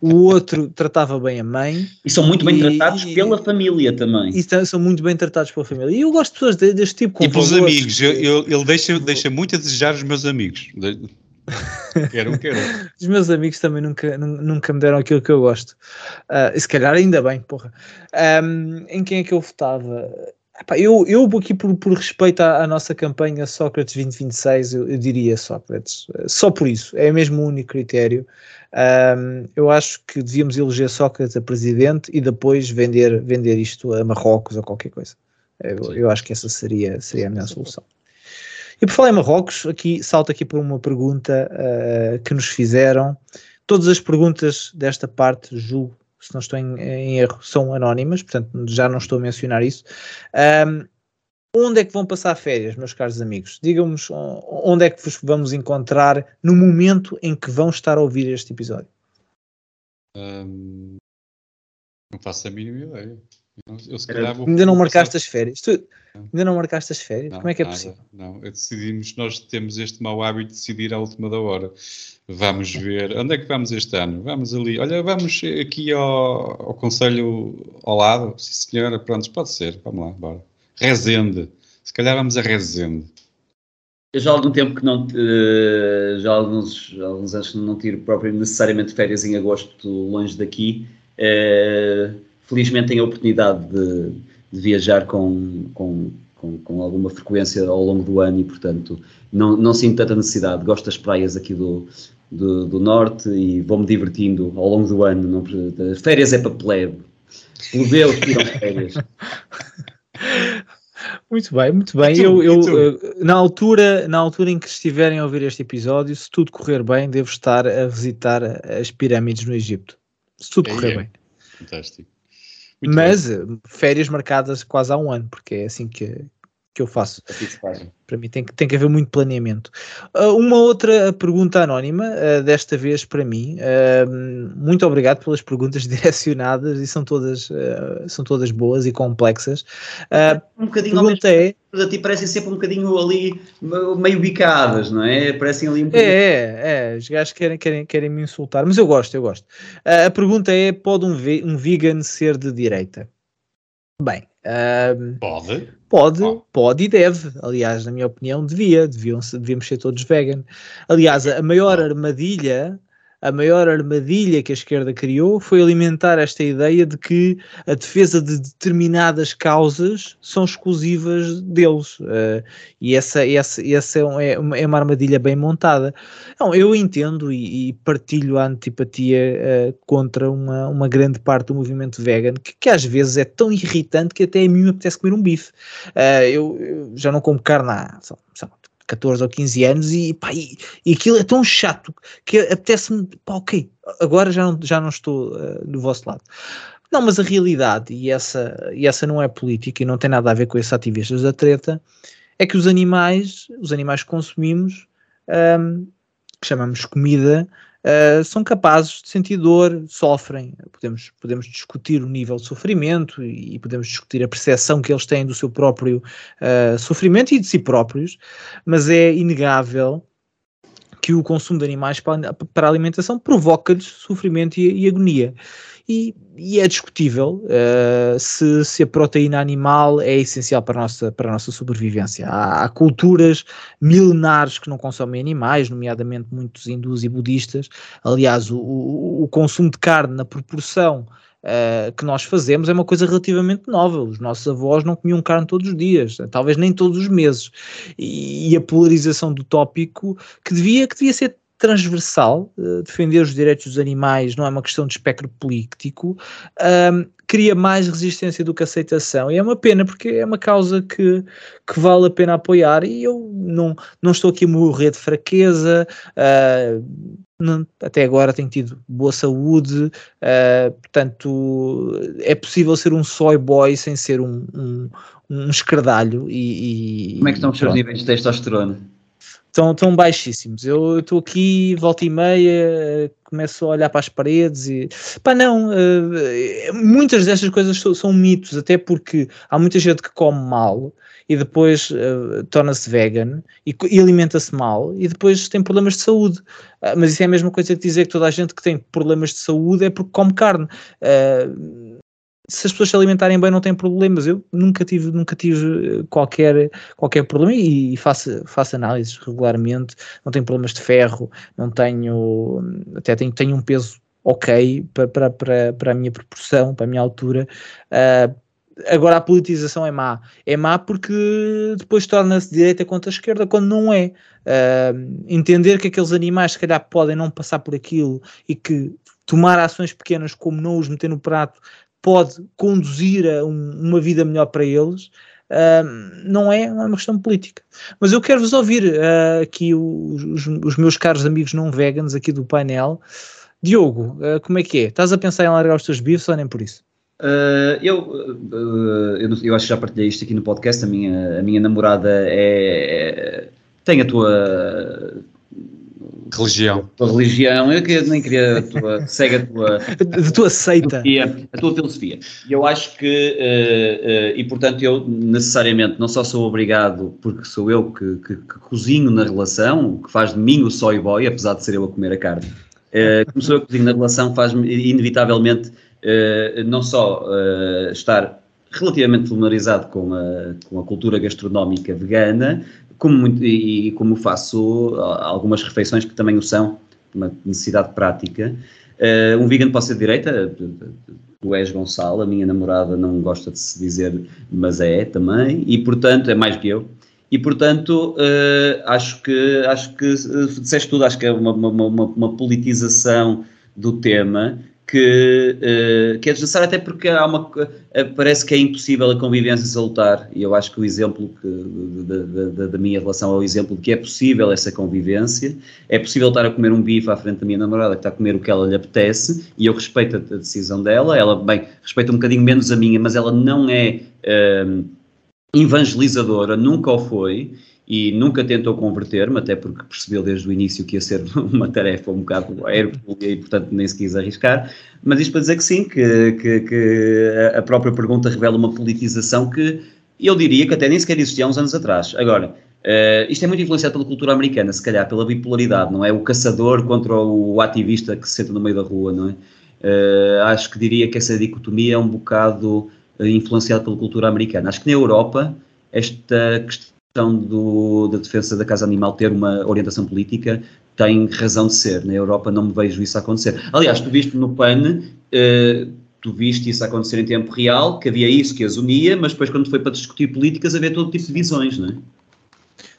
o outro tratava bem a mãe. E são muito bem e, tratados e, pela família também. E são muito bem tratados pela família. E eu gosto de pessoas deste tipo. e pelos amigos. Eu, eu, ele deixa, deixa muito a desejar os meus amigos. quero, quero. Os meus amigos também nunca, nunca me deram aquilo que eu gosto. Uh, se calhar ainda bem, porra. Um, em quem é que eu votava? Eu, eu aqui por, por respeito à, à, nossa campanha Sócrates 2026, eu, eu, diria Sócrates. Só por isso, é mesmo o único critério. Um, eu acho que devíamos eleger Sócrates a presidente e depois vender, vender isto a Marrocos ou qualquer coisa. Eu, eu acho que essa seria, seria a melhor solução. E por falar em Marrocos, aqui salto aqui por uma pergunta uh, que nos fizeram. Todas as perguntas desta parte, julgo, se não estou em, em, erro, são anónimas, portanto já não estou a mencionar isso. Um, onde é que vão passar férias, meus caros amigos? Digam-nos onde é que vos vamos encontrar no momento em que vão estar a ouvir este episódio. Um, não faço a mínima ideia. Eu, eu ainda não marcaste passar... as férias? Tu, ainda não marcaste as férias? Não, Como é que é nada, possível? Não, decidimos, nós temos este mau hábito de decidir à última da hora. Vamos ver, onde é que vamos este ano? Vamos ali, olha, vamos aqui ao, ao Conselho ao lado, sim senhora, pronto, pode ser, vamos lá, bora. Rezende, se calhar vamos a Rezende. Eu já há algum tempo que não, uh, já há alguns, alguns anos que não tiro propriamente necessariamente férias em agosto longe daqui. Uh, felizmente tenho a oportunidade de, de viajar com, com, com, com, alguma frequência ao longo do ano e, portanto, não, não sinto tanta necessidade. Gosto das praias aqui do, do, do norte e vou-me divertindo ao longo do ano. Não, férias é para plebe. Plebeus tiram férias. Muito bem, muito bem. Eu, eu, eh, na, altura, na altura em que estiverem a ouvir este episódio, se tudo correr bem, devo estar a visitar as pirâmides no Egito. Se tudo correr é, bem. Fantástico. Muito Mas bem. férias marcadas quase há um ano, porque é assim que, que eu faço. Para mim tem que, tem que haver muito planeamento. Uh, uma outra pergunta anónima, uh, desta vez para mim. Uh, muito obrigado pelas perguntas direcionadas e são todas, são todas boas e complexas. um bocadinho pergunta é a ti parecem sempre um bocadinho ali meio bicadas, não é? Parecem ali um bocadinho... É, é, os gajos querem, querem, querem me insultar, mas eu gosto, eu gosto. a pergunta é: pode um, um vegan ser de direita? Bem, pode? Pode, oh. pode e deve. Aliás, na minha opinião, devia. Deviam, devíamos ser todos vegan. Aliás, a maior armadilha a maior armadilha que a esquerda criou foi alimentar esta ideia de que a defesa de determinadas causas são exclusivas deles. Uh, e essa, essa, essa é, uma, é uma armadilha bem montada. Não, eu entendo e, e partilho a antipatia uh, contra uma, uma grande parte do movimento vegan, que, que, às vezes é tão irritante que até a mim me apetece comer um bife. Uh, eu, eu, já não como carne há, 14 ou 15 anos e, pá, e, e aquilo é tão chato que apetece-me, pá, ok, agora já não, já não estou uh, do vosso lado. Não, mas a realidade, e essa, e essa não é política e não tem nada a ver com esses ativistas da treta, é que os animais, os animais que consumimos, um, ehm, que chamamos comida, uh, são capazes de sentir dor, sofrem. Podemos, podemos discutir o nível de sofrimento e, podemos discutir a percepção que eles têm do seu próprio uh, sofrimento e de si próprios, mas é inegável que o consumo de animais para, para alimentação provoca-lhes sofrimento e, e agonia. E, e, é discutível uh, se, se, a proteína animal é essencial para a nossa, para a nossa sobrevivência. Há, há, culturas milenares que não consomem animais, nomeadamente muitos hindus e budistas. Aliás, o, o, o consumo de carne na proporção uh, que nós fazemos é uma coisa relativamente nova. Os nossos avós não comiam carne todos os dias, talvez nem todos os meses. E, e a polarização do tópico que devia, que devia ser transversal, uh, defender os direitos dos animais não é uma questão de espectro político, um, cria mais resistência do que aceitação. E é uma pena, porque é uma causa que, que vale a pena apoiar. E eu não, não estou aqui a morrer de fraqueza. Uh, não, até agora tenho tido boa saúde, uh, portanto é possível ser um soy boy sem ser um, um, um escardalho. E, e Como é que estão os seus níveis de testosterona? Estão, estão baixíssimos. Eu estou aqui, volta e meia, começo a olhar para as paredes e. Pá, não, uh, muitas destas coisas são, são, mitos, até porque há muita gente que come mal e depois uh, torna-se vegan e, e alimenta-se mal e depois tem problemas de saúde. Uh, mas isso é a mesma coisa que dizer que toda a gente que tem problemas de saúde é porque come carne. Uh, se as pessoas se alimentarem bem não tem problemas. Eu nunca tive, nunca tive eh, qualquer, qualquer problema e, faço, faço análises regularmente, não tenho problemas de ferro, não tenho, até tenho, tenho um peso ok para, para, para, para a minha proporção, para a minha altura. Uh, agora a politização é má. É má porque depois torna-se direita contra a esquerda quando não é. Uh, entender que aqueles animais se calhar podem não passar por aquilo e que tomar ações pequenas como não os meter no prato pode conduzir a um, uma vida melhor para eles, uh, não, é, uma questão política. Mas eu quero-vos ouvir uh, aqui os, os, meus caros amigos não veganos aqui do painel. Diogo, uh, como é que é? Estás a pensar em largar os teus bifes ou nem por isso? Uh, eu, eu, eu, acho que já partilhei isto aqui no podcast. A minha, a minha namorada é, é tem a tua Religião. A tua religião, eu nem queria a tua, segue a tua, a tua seita. A tua filosofia. E eu acho que, uh, uh, e portanto, eu necessariamente não só sou obrigado, porque sou eu que, que, que cozinho na relação, que faz de mim o soy boy, apesar de ser eu a comer a carne. Uh, como sou eu que cozinho na relação, faz-me inevitavelmente não só estar relativamente familiarizado com a, com a cultura gastronómica vegana, como muito, e, como faço algumas refeições que também o são, uma necessidade prática. Uh, um vegan pode ser de direita, tu és Gonçalo, a minha namorada não gosta de se dizer, mas é também, e portanto é mais que eu. E portanto uh, acho que acho que disseste tudo, acho que é uma, uma, uma, uma politização do tema que, uh, que é desnecessário até porque há uma, uh, parece que é impossível a convivência salutar e eu acho que o exemplo que, da minha relação é o exemplo de que é possível essa convivência, é possível estar a comer um bife à frente da minha namorada que está a comer o que ela lhe apetece e eu respeito a, a decisão dela, ela, bem, respeita um bocadinho menos a minha, mas ela não é uh, evangelizadora, nunca o foi e nunca tentou converter-me, até porque percebeu desde o início que ia ser uma tarefa um bocado hercúlea e, portanto, nem se quis arriscar. Mas isto para dizer que sim, que, que, que, a própria pergunta revela uma politização que eu diria que até nem sequer existia há uns anos atrás. Agora, uh, isto é muito influenciado pela cultura americana, se calhar, pela bipolaridade, não é? O caçador contra o ativista que se senta no meio da rua, não é? Uh, acho que diria que essa dicotomia é um bocado uh, influenciada pela cultura americana. Acho que na Europa esta questão do, da defesa da casa animal ter uma orientação política tem razão de ser. Na Europa não me vejo isso acontecer. Aliás, tu viste no PAN, uh, tu viste isso acontecer em tempo real, que havia isso que as unia, mas depois quando foi para discutir políticas havia todo tipo de visões, não é?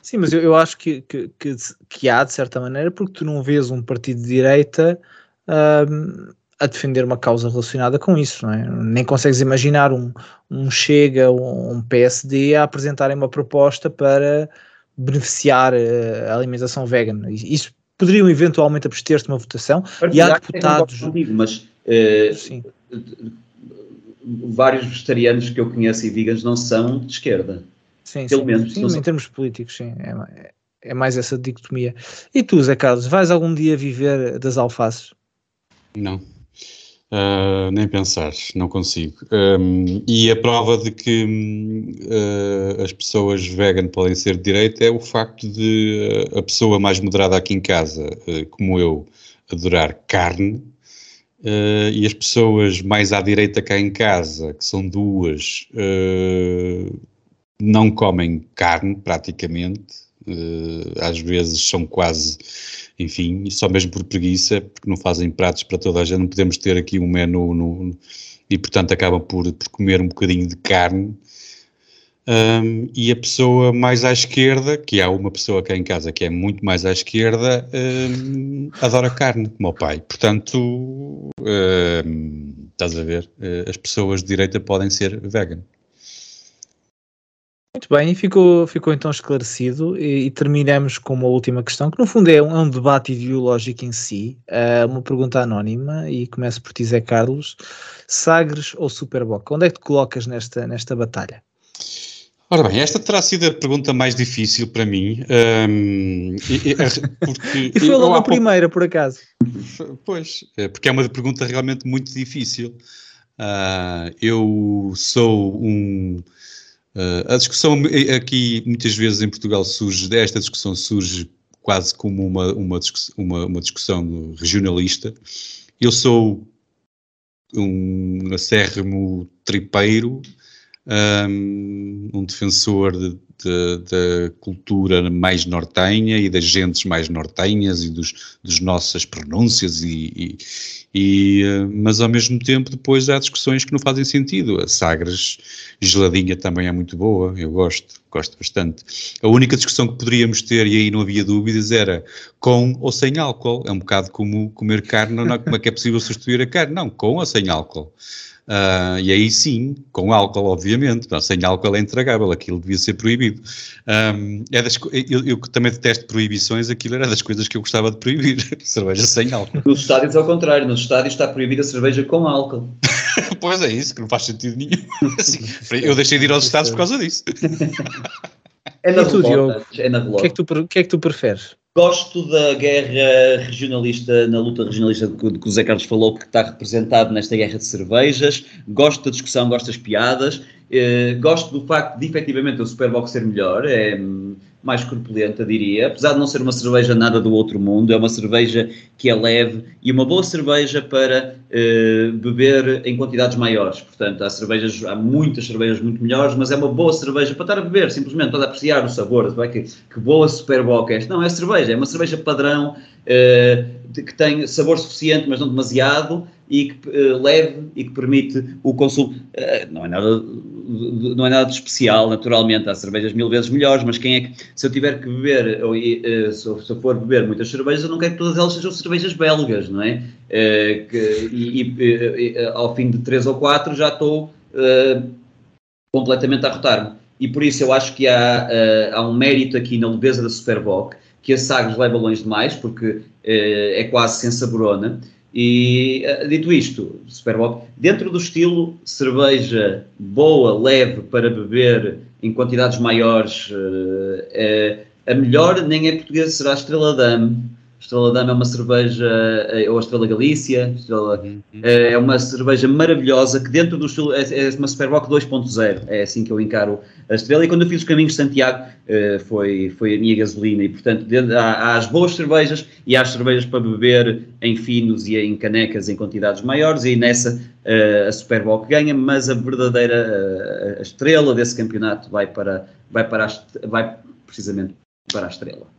Sim, mas eu, eu acho que, que, que, que, há, de certa maneira, porque tu não vês um partido de direita a defender uma causa relacionada com isso, não é? Nem consegues imaginar um, um Chega ou um PSD a apresentarem uma proposta para beneficiar eh, a alimentação vegan. Isso poderiam eventualmente abster-se de uma votação e há deputados. Contigo, mas uh, vários vegetarianos que eu conheço e veganos não são de esquerda. Sim, Pelo sim, menos. Sim, em são... termos políticos, sim. É, é mais essa dicotomia. E tu, Zé Carlos, vais algum dia viver das alfaces? Não. Uh, nem pensar, não consigo. Um, e a prova de que uh, as pessoas vegan podem ser de direita é o facto de uh, a pessoa mais moderada aqui em casa, como eu, adorar carne, e as pessoas mais à direita cá em casa, que são duas, não comem carne praticamente, às vezes são quase enfim, só mesmo por preguiça, porque não fazem pratos para toda a gente, não podemos ter aqui um menu no, e portanto acabam por, por comer um bocadinho de carne. Um, e a pessoa mais à esquerda, que há uma pessoa cá em casa que é muito mais à esquerda, um, adora carne, como o pai. Portanto, um, estás a ver, uh, as pessoas de direita podem ser vegan. Muito bem, ficou, ficou então esclarecido e, e, terminamos com uma última questão, que no fundo é um, é um debate ideológico em si, uh, uma pergunta anónima, e começo por ti, Zé Carlos, Sagres ou Superboc? Onde é que te colocas nesta, nesta batalha? Ora bem, esta terá sido a pergunta mais difícil para mim, um, e, porque... e foi logo a primeira, por acaso. Pois, é, porque é uma pergunta realmente muito difícil. Uh, eu sou um Uh, a discussão aqui, muitas vezes em Portugal, surge, esta discussão surge quase como uma, uma, discussão, uma, uma discussão regionalista. Eu sou um acérrimo tripeiro, um, um defensor de, da cultura mais nortenha e das gentes mais nortenhas e dos, dos nossas pronúncias e, e, e, eh, mas ao mesmo tempo depois há discussões que não fazem sentido. A Sagres geladinha também é muito boa, eu gosto, gosto bastante. A única discussão que poderíamos ter, e aí não havia dúvidas, era com ou sem álcool. É um bocado como comer carne, não, como é que é possível substituir a carne? Não, com ou sem álcool. Uh, e aí sim, com álcool, obviamente, não, sem álcool é intragável, aquilo devia ser proibido. Um, é das, eu, eu, também detesto proibições, aquilo era das coisas que eu gostava de proibir, cerveja sem álcool. Nos estádios ao contrário, nos estádios está proibida a cerveja com álcool. pois é isso, que não faz sentido nenhum. Assim, eu deixei de ir aos estádios por causa disso. É na, tu, é na O que, é que tu, que é que tu preferes? Gosto da guerra regionalista, na luta regionalista que, que o Zé Carlos falou, que está representado nesta guerra de cervejas. Gosto da discussão, gosto das piadas. Eh, gosto do facto de, efetivamente, o Superbox ser melhor. É, mais corpulenta, diria. Apesar de não ser uma cerveja nada do outro mundo, é uma cerveja que é leve e uma boa cerveja para uh, beber em quantidades maiores. Portanto, há cervejas, há muitas cervejas muito melhores, mas é uma boa cerveja para estar a beber, simplesmente para apreciar o sabor. Vai que, que boa Superboc é esta. Não, é cerveja, é uma cerveja padrão uh, que tem sabor suficiente, mas não demasiado e que uh, leve e que permite o consumo. Uh, não é nada não é nada de especial, naturalmente, há cervejas mil vezes melhores, mas quem é que, se eu tiver que beber, ou se, se, eu, for beber muitas cervejas, eu não quero que todas elas sejam cervejas belgas, não é? Que, e, e ao fim de três ou quatro já estou completamente a rotar-me. E por isso eu acho que há, há um mérito aqui na leveza da Superboc, que a Sagres leva longe demais, porque é quase sem saborona, e dito isto, Superboc, dentro do estilo cerveja boa, leve para beber em quantidades maiores, é, a melhor nem é portuguesa, será a Estrela Dame. Estrela Dame é uma cerveja, ou a Estrela Galícia, Estrela, uhum. é uma cerveja maravilhosa que dentro do estilo é, é uma Superboc 2.0, é assim que eu encaro a Estrela. E quando eu fiz os caminhos de Santiago, uh, foi, foi a minha gasolina. E portanto, há, há, as boas cervejas e há as cervejas para beber em finos e em canecas em quantidades maiores. E nessa a Superboc ganha, mas a verdadeira a estrela desse campeonato vai, para, vai, para a, vai precisamente para a Estrela.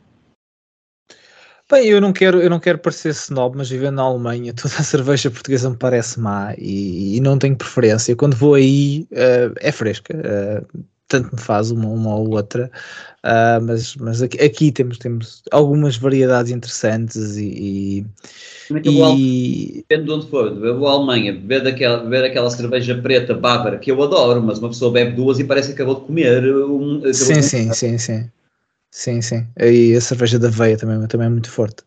Bem, eu não quero, eu não quero parecer snob, mas vivendo na Alemanha, toda a cerveja portuguesa me parece má e, e não tenho preferência. Quando vou aí, uh, é fresca. Uh, tanto me faz uma, uma ou outra, uh, mas, mas aqui, aqui, temos, temos algumas variedades interessantes e. e... Depende de onde for, beber a Alemanha, beber daquela, beber aquela cerveja preta bávara que eu adoro, mas uma pessoa bebe duas e parece que acabou de comer. Um, acabou sim, de sim, sim, sim. Sim, sim. E a cerveja da veia também, também é muito forte.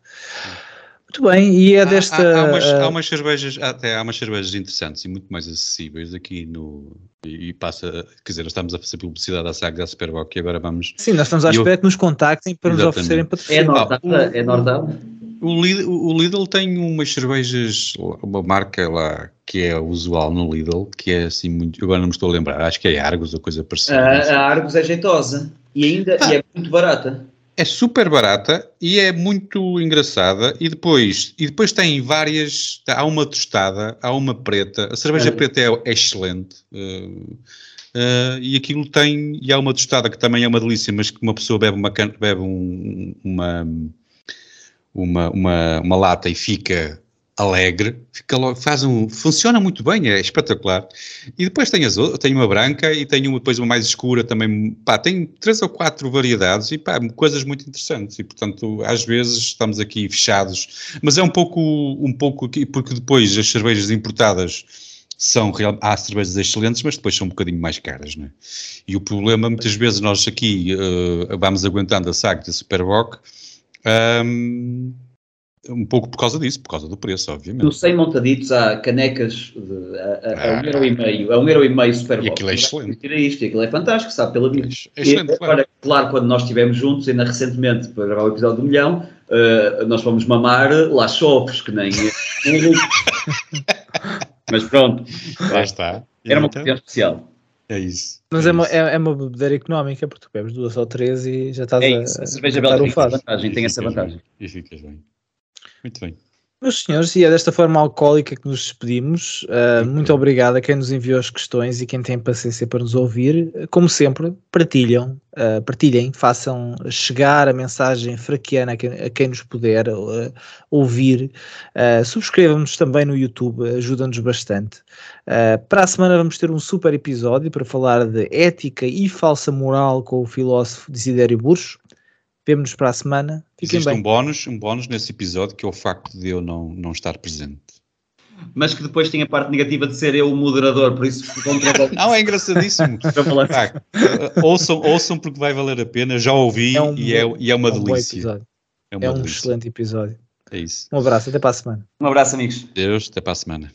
Muito bem, e é desta. Há, há, umas, há, umas, cervejas, até há umas cervejas interessantes e muito mais acessíveis aqui no. E passa, quer dizer, nós estamos a fazer publicidade à saga da Superboc e agora vamos. Sim, nós estamos à espera que nos contactem para Exatamente. nos oferecerem patrocínio. É Nordão? É Nordão? O Lidl, o Lidl tem umas cervejas, uma marca lá que é usual no Lidl, que é assim muito. Agora não me estou a lembrar, acho que é Argos ou coisa parecida. A, a Argos é jeitosa e ainda e é muito barata. É super barata e é muito engraçada. E depois, e depois tem várias. Há uma tostada, há uma preta. A cerveja É. preta é, é excelente. uh, uh, e aquilo tem. E há uma tostada que também é uma delícia, mas que uma pessoa bebe uma, bebe um- uma, uma, uma, uma lata e fica alegre, fica logo, faz um, funciona muito bem, é espetacular. E depois tem as outras, tem uma branca e tem uma, depois uma mais escura também, pá, tem três ou quatro variedades e pá, coisas muito interessantes e portanto às vezes estamos aqui fechados, mas é um pouco, um pouco porque depois as cervejas importadas são real, há cervejas excelentes, mas depois são um bocadinho mais caras, não é? E o problema, muitas vezes nós aqui eh, vamos aguentando a saga da Superboc, ahm, um pouco por causa disso, por causa do preço, obviamente. No 100 montaditos há canecas de, a, a, a um Ah. euro e meio, a um euro e meio Superbox. E aquilo é excelente. Tira isto, e aquilo é fantástico, sabe pela vida. É excelente, E, claro. agora, claro, quando nós estivemos juntos, ainda recentemente, para gravar o episódio do milhão, eh, nós fomos mamar lá chopes, que nem... Mas pronto, Lá está. era uma Então, ocasião especial. É isso. Mas é uma, isso. é, é uma bebedeira económica, porque tu bebes duas ou três e já estás É a, isso, a cerveja a belga o tem essa fado. vantagem, tem E essa vantagem. E ficas bem. Muito bem. Meus senhores, e é desta forma alcoólica que nos despedimos. Uh, muito obrigado a quem nos enviou as questões e quem tem paciência para nos ouvir. Como sempre, partilham, uh, partilhem, façam chegar a mensagem fraquiana a quem, a quem nos puder uh, ouvir. Subscrevam-nos também no YouTube, ajuda-nos bastante. Para a semana vamos ter um super episódio para falar de ética e falsa moral com o filósofo Desidério Burcho. Vemo-nos para a semana. Fiquem Existe bem. um bónus, um bónus nesse episódio que é o facto de eu não, não estar presente. Mas que depois tem a parte negativa de ser eu o moderador, por isso contra Não, é engraçadíssimo. Pá, ouçam, ouçam porque vai valer a pena. Já ouvi É um e, é, e é uma É um bom delícia. episódio. É uma É um delícia. excelente episódio. É isso. Um abraço, até para a semana. Um abraço, amigos. Deus, até para a semana.